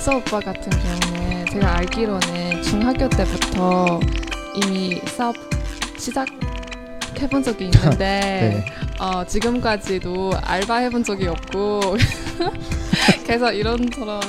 이서 오빠 같은 경우는 제가 알기로는 중학교 때부터 이미 사업 시작 해본 적이 있는데 네. 어, 지금까지도 알바 해본 적이 없고 그래서 이런저런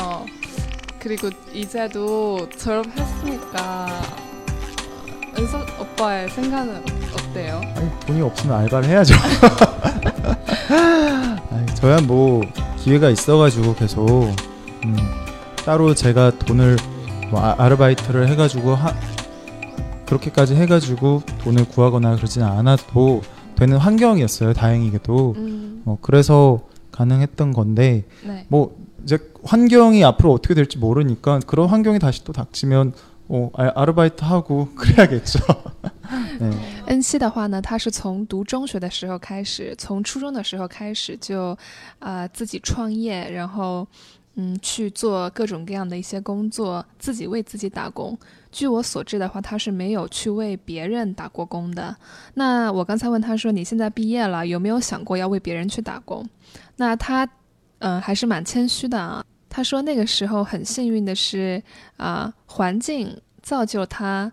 어 그리고 이제도 졸업했으니까 은서 오빠의 생각은 어때요? 아니, 돈이 없으면 알바를 해야죠. 아니, 저야 뭐 기회가 있어가지고 계속 음, 따로 제가 돈을 뭐 아, 아르바이트를 해가지고 하, 그렇게까지 해가지고 돈을 구하거나 그러진 않아도 되는 환경이었어요. 다행히게도 음, 뭐 그래서 가능했던 건데 네. 뭐 이제 환경이 앞으로 어떻게 될지 모르니까 그런 환경이 다시 또 닥치면 어, 아, 아르바이트 하고 그래야겠죠. 네. 恩熙的话呢，他是从读中学的时候开始，从初中的时候开始就，啊自己创业，然后嗯去做各种各样的一些工作，自己为自己打工。据我所知的话，他是没有去为别人打过工的。那我刚才问他说，你现在毕业了，有没有想过要为别人去打工？那他嗯、还是蛮谦虚的啊。他说那个时候很幸运的是啊、环境造就他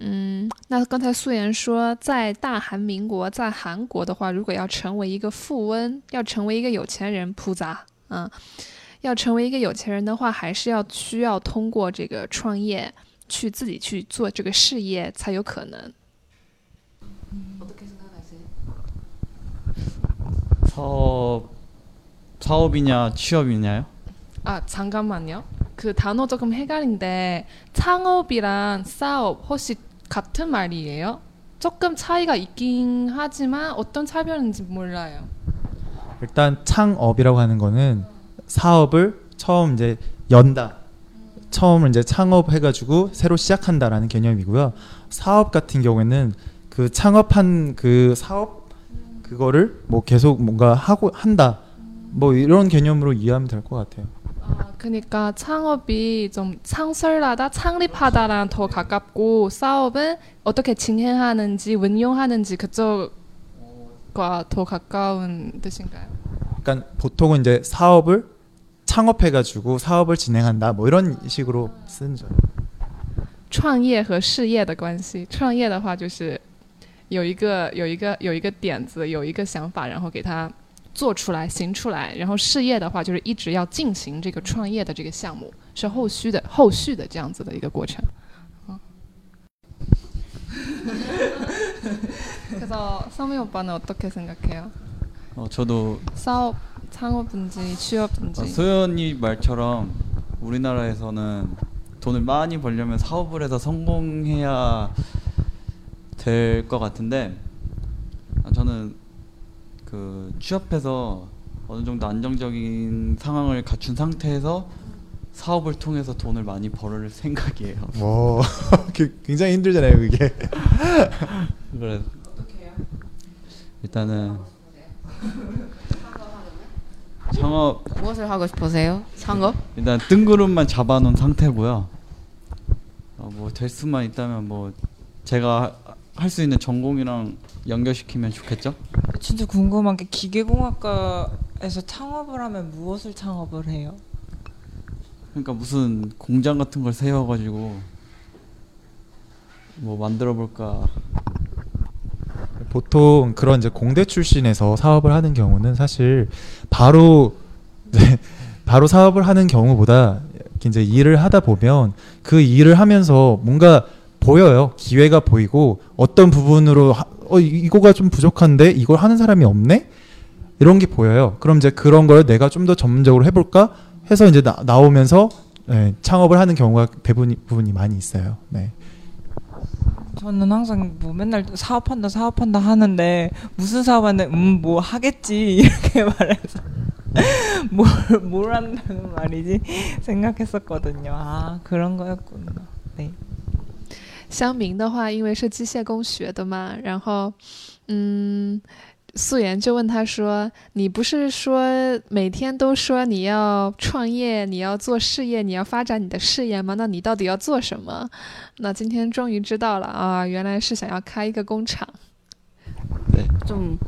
嗯，那刚才素颜说，在大韩民国，在韩国的话，如果要成为一个富翁，要成为一个有钱人，铺杂，嗯，要成为一个有钱人的话，还是要需要通过这个创业，去自己去做这个事业才有可能。 사업 사업이냐 취업이냐요? 아 잠깐만요. 그 단어 조금 헷갈린데 창업이랑 사업 혹시 같은 말이에요? 조금 차이가 있긴 하지만 어떤 차별인지 몰라요. 일단 창업이라고 하는 거는 사업을 처음 이제 연다. 처음 이제 창업해가지고 새로 시작한다라는 개념이고요. 사업 같은 경우에는 그 창업한 그 사업 그거를 뭐 계속 뭔가 하고 한다. 뭐 이런 개념으로 이해하면 될 것 같아요. 아, 그러니까 창업이 좀 창설하다, 창립하다랑 더 가깝고 사업은 어떻게 진행하는지, 운용하는지 그쪽과 더 가까운 뜻인가요? 그러니까 보통은 이제 사업을 창업해가지고 사업을 진행한다. 뭐 이런 식으로 쓰는 죠. 创业和事业的关系。创业的话，就是有一个有一个有一个点子，有一个想法，然后给它 做出来、行出来。然后事业的话，就是一直要进行这个创业的这个项目，是后续的后续的这样子的一个过程。嗯。그래서성민오빠는어떻게생각해요 어, 저도 사업, 창업인지 취업인지. 어, 소연이 말처럼 우리나라에서는 돈을 많이 벌려면 사업을 해서 성공해야 될 것 같은데 아, 저는 그 취업해서 어느 정도 안정적인 상황을 갖춘 상태에서 사업을 통해서 돈을 많이 벌을 생각이에요. 와, 그 굉장히 힘들잖아요, 그게. 그래 일단은 창업 무엇을 하고 싶으세요? 창업? 일단 뜬구름만 잡아놓은 상태고요. 어, 뭐될 수만 있다면 뭐 제가 할 수 있는 전공이랑 연결시키면 좋겠죠? 진짜 궁금한 게 기계공학과에서 창업을 하면 무엇을 창업을 해요? 그러니까 무슨 공장 같은 걸 세워가지고 뭐 만들어 볼까. 보통 그런 이제 공대 출신에서 사업을 하는 경우는 사실 바로 네, 바로 사업을 하는 경우보다 이제 일을 하다 보면 그 일을 하면서 뭔가 보여요. 기회가 보이고 어떤 부분으로 하- 어 이- 이거가 좀 부족한데 이걸 하는 사람이 없네? 이런 게 보여요. 그럼 이제 그런 걸 내가 좀 더 전문적으로 해볼까 해서 이제 나, 나오면서 예, 창업을 하는 경우가 대부분 부분이 많이 있어요. 네. 저는 항상 뭐 맨날 사업한다 사업한다 하는데 무슨 사업하는데 음 뭐 하겠지 이렇게 말해서 뭘, 뭘 한다는 말이지 생각했었거든요. 아 그런 거였구나. 네. 香明的话，因为是机械工学的嘛，然后，嗯，素颜就问他说：“你不是说每天都说你要创业，你要做事业，你要发展你的事业吗？那你到底要做什么？”那今天终于知道了啊，原来是想要开一个工厂。 좀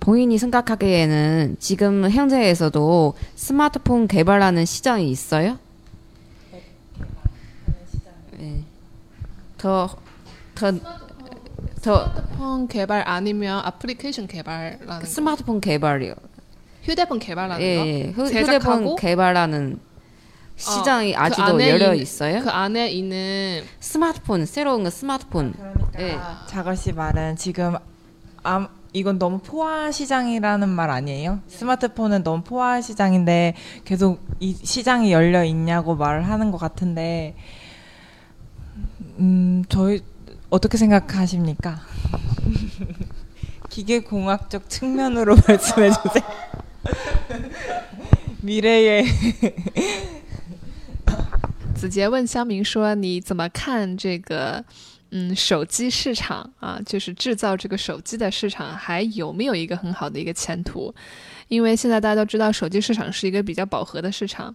본인이 생각하기에는 지금 현재에서도 스마트폰 개발하는 시장이 있어요? 더, 더, 더 휴대폰 개발 아니면 애플리케이션 개발라는 거. 스마트폰 개발이요. 휴대폰 개발하는 예, 거. 예. 휴-? 휴대폰 개발하는 시장이 그 아직도 안에 열려 있- 있어요? 그 안에 있는 스마트폰 새로운 거 스마트폰. 예. 자걸 씨 말은 지금 암 이건 너무 포화 시장이라는 말 아니에요? 스마트폰은 너무 포화 시장인데 계속 이 시장이 열려 있냐고 말을 하는 것 같은데 음 저희 어떻게 생각하십니까? 기계 공학적 측면으로 말씀해 주세요. 미래의 子杰问香明说：“你怎么看这个，嗯，手机市场啊？就是制造这个手机的市场，还有没有一个很好的一个前途？因为现在大家都知道，手机市场是一个比较饱和的市场。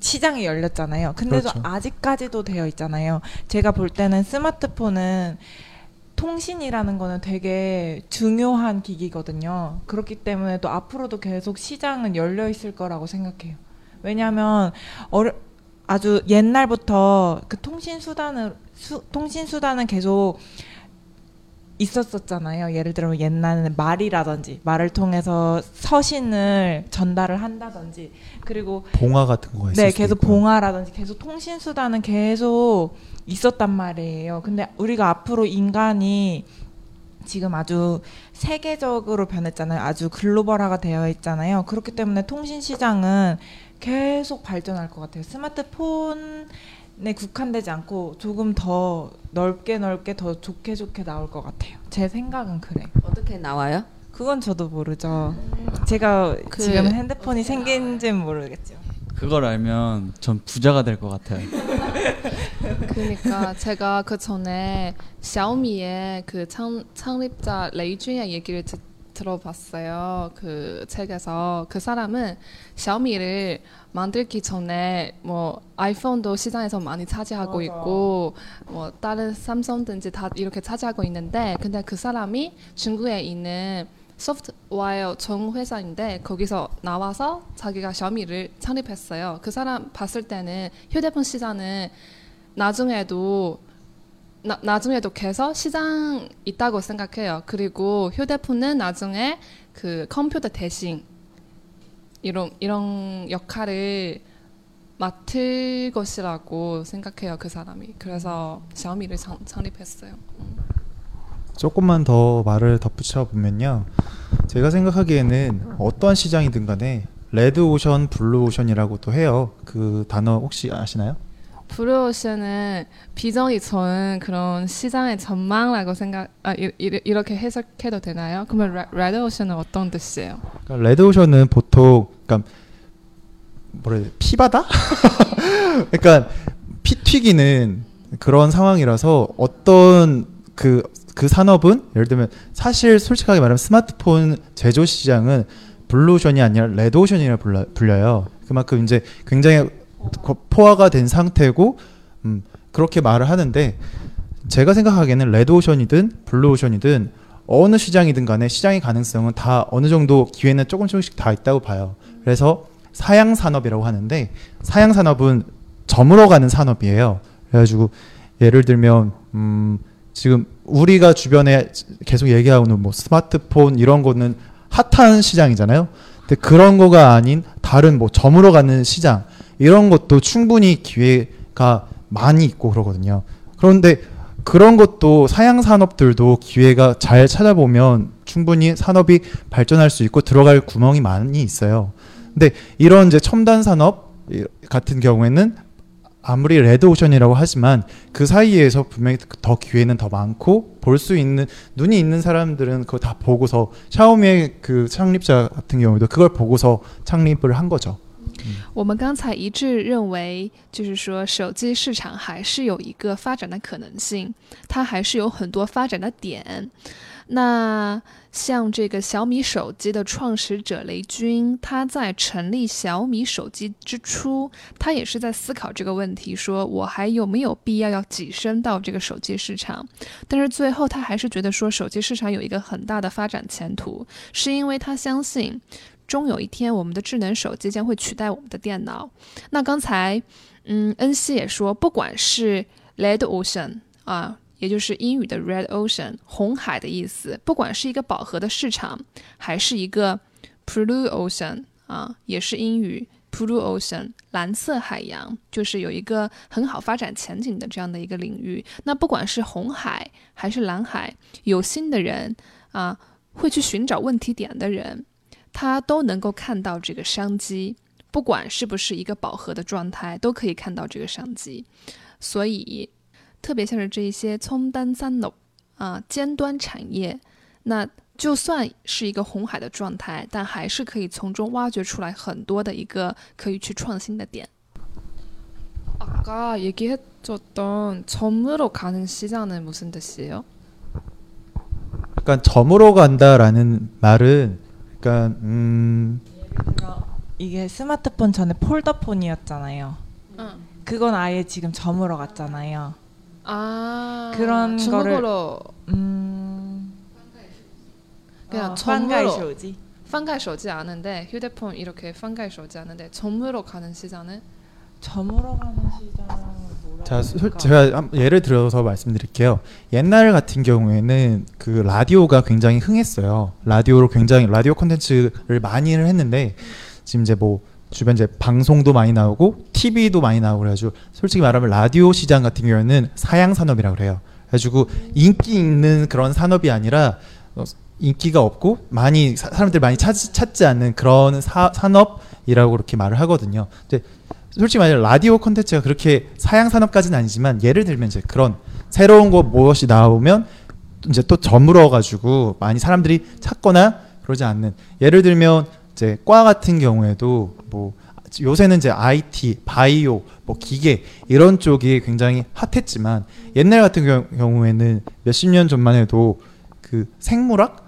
시장이 열렸잖아요. 근데도 그렇죠. 아직까지도 되어 있잖아요. 제가 볼 때는 스마트폰은 통신이라는 거는 되게 중요한 기기거든요. 그렇기 때문에 또 앞으로도 계속 시장은 열려 있을 거라고 생각해요. 왜냐하면 어려, 아주 옛날부터 그 통신 수단을 수, 통신 수단은 계속 있었었잖아요. 예를 들면 옛날에는 말이라든지 말을 통해서 서신을 전달을 한다든지 그리고 봉화 같은 거가 있을 네, 계속 있고요. 봉화라든지 계속 통신 수단은 계속 있었단 말이에요. 근데 우리가 앞으로 인간이 지금 아주 세계적으로 변했잖아요. 아주 글로벌화가 되어 있잖아요. 그렇기 때문에 통신 시장은 계속 발전할 것 같아요. 스마트폰 에 국한되지 않고 조금 더 넓게 넓게 더 좋게 좋게 나올 것 같아요. 제 생각은 그래요. 어떻게 나와요? 그건 저도 모르죠. 제가 그- 지금 핸드폰이 생긴지는 모르겠죠. 그걸 알면 전 부자가 될 것 같아요. 그러니까 제가 그 전에 샤오미의 그 창, 창립자 레이준의 얘기를 듣, 들어봤어요. 그 책에서 그 사람은 샤오미를 만들기 전에 뭐 아이폰도 시장에서 많이 차지하고 맞아. 있고 뭐 다른 삼성든지 다 이렇게 차지하고 있는데 근데 그 사람이 중국에 있는 소프트웨어 전 회사인데 거기서 나와서 자기가 샤오미를 창립했어요. 그 사람 봤을 때는 휴대폰 시장은 나중에도 나, 나중에도 계속 시장 있다고 생각해요. 그리고 휴대폰은 나중에 그 컴퓨터 대신 이런 이런 역할을 맡을 것이라고 생각해요. 그 사람이. 그래서 샤오미를 장, 창립했어요. 조금만 더 말을 덧붙여 보면요. 제가 생각하기에는 어떠한 시장이든 간에 레드 오션, 블루 오션이라고도 해요. 그 단어 혹시 아시나요? 블루오션은 비전이 좋은 그런 시장의 전망이라고 생각 아 이, 이, 이렇게 해석해도 되나요? 그러면 레- 레드오션은 어떤 뜻이에요? 그러니까 레드 오션은 보통 그러니까 돼? 피바다? 그러니까 피 튀기는 그런 상황이라서 어떤 그, 그 산업은 예를 들면 사실 솔직하게 말하면 스마트폰 제조 시장은 블루 오션이 아니라 레드 오션이라 불러, 불려요. 그만큼 이제 굉장히 거- 포화가 된 상태고 음, 그렇게 말을 하는데 제가 생각하기에는 레드오션이든 블루오션이든 어느 시장이든 간에 시장의 가능성은 다 어느 정도 기회는 조금 조금씩 다 있다고 봐요. 그래서 사양 산업이라고 하는데 사양 산업은 저물어 가는 산업이에요. 그래가지고 예를 들면 음, 지금 우리가 주변에 계속 얘기하고는 뭐 스마트폰 이런 거는 핫한 시장이잖아요. 근데 그런 거가 아닌 다른 뭐 저물어 가는 시장 이런 것도 충분히 기회가 많이 있고 그러거든요. 그런데 그런 것도 사양 산업들도 기회가 잘 찾아보면 충분히 산업이 발전할 수 있고 들어갈 구멍이 많이 있어요. 근데 이런 이제 첨단 산업 이- 같은 경우에는 아무리 레드오션이라고 하지만 그 사이에서 분명히 더 기회는 더 많고 볼 수 있는 눈이 있는 사람들은 그거 다 보고서 샤오미의 그 창립자 같은 경우도 그걸 보고서 창립을 한 거죠. 我们刚才一致认为，就是说手机市场还是有一个发展的可能性，它还是有很多发展的点。那像这个小米手机的创始者雷军，他在成立小米手机之初，他也是在思考这个问题，说我还有没有必要要跻身到这个手机市场？但是最后他还是觉得说手机市场有一个很大的发展前途，是因为他相信。终有一天，我们的智能手机将会取代我们的电脑。那刚才，嗯，恩熙也说，不管是 Red Ocean 啊，也就是英语的 Red Ocean 红海的意思，不管是一个饱和的市场，还是一个 Blue Ocean 啊，也是英语 Blue Ocean 蓝色海洋，就是有一个很好发展前景的这样的一个领域。那不管是红海还是蓝海，有心的人啊，会去寻找问题点的人。他都能够看到这个商机，不管是不是一个饱和的状态，都可以看到这个商机。所以，特别像是这一些葱单三楼啊尖端产业，那就算是一个红海的状态，但还是可以从中挖掘出来很多的一个可以去创新的点。 아까 얘기해줬던 점으로 가는 시장은 무슨 뜻이에요? 약간 저물어 간다라는 말은 약간 음 이게 스마트폰 전에 폴더폰이었잖아요. 응. 그건 아예 지금 저물어 갔잖아요. 아 그런 중국어로 음. 그냥 어, 점으로. 판가이手지 않은데 휴대폰 이렇게 판가이 手지 않은데 점으로 가는 시장은 저물어 가는 시장은 뭐라고 자, 솔-? 제가 한- 예를 들어서 말씀드릴게요. 옛날 같은 경우에는 그 라디오가 굉장히 흥했어요. 라디오로 굉장히 라디오 콘텐츠를 많이 했는데 지금 이제 뭐 주변 이제 방송도 많이 나오고 TV도 많이 나오고 그래가지고 솔직히 말하면 라디오 시장 같은 경우에는 사양 산업이라고 그래요. 그래가지고 인기 있는 그런 산업이 아니라 어, 인기가 없고 많이 사, 사람들 많이 찾, 찾지 않는 그런 사, 산업 이라고 그렇게 말을 하거든요. 근데 솔직히 말해 라디오 콘텐츠가 그렇게 사양 산업까지는 아니지만 예를 들면 이제 그런 새로운 거 무엇이 나오면 이제 또 저물어 가지고 많이 사람들이 찾거나 그러지 않는 예를 들면 이제 과 같은 경우에도 뭐 요새는 이제 IT, 바이오, 뭐 기계 이런 쪽이 굉장히 핫했지만 옛날 같은 경우- 경우에는 몇십 년 전만 해도 그 생물학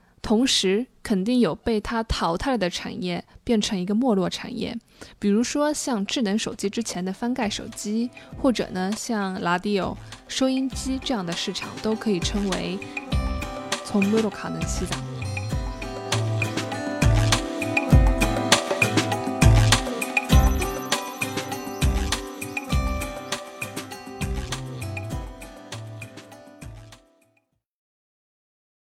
同时肯定有被它淘汰了的产业变成一个没落产业，比如说像智能手机之前的翻盖手机，或者呢像 radio 收音机这样的市场，都可以称为从摩洛卡能洗澡。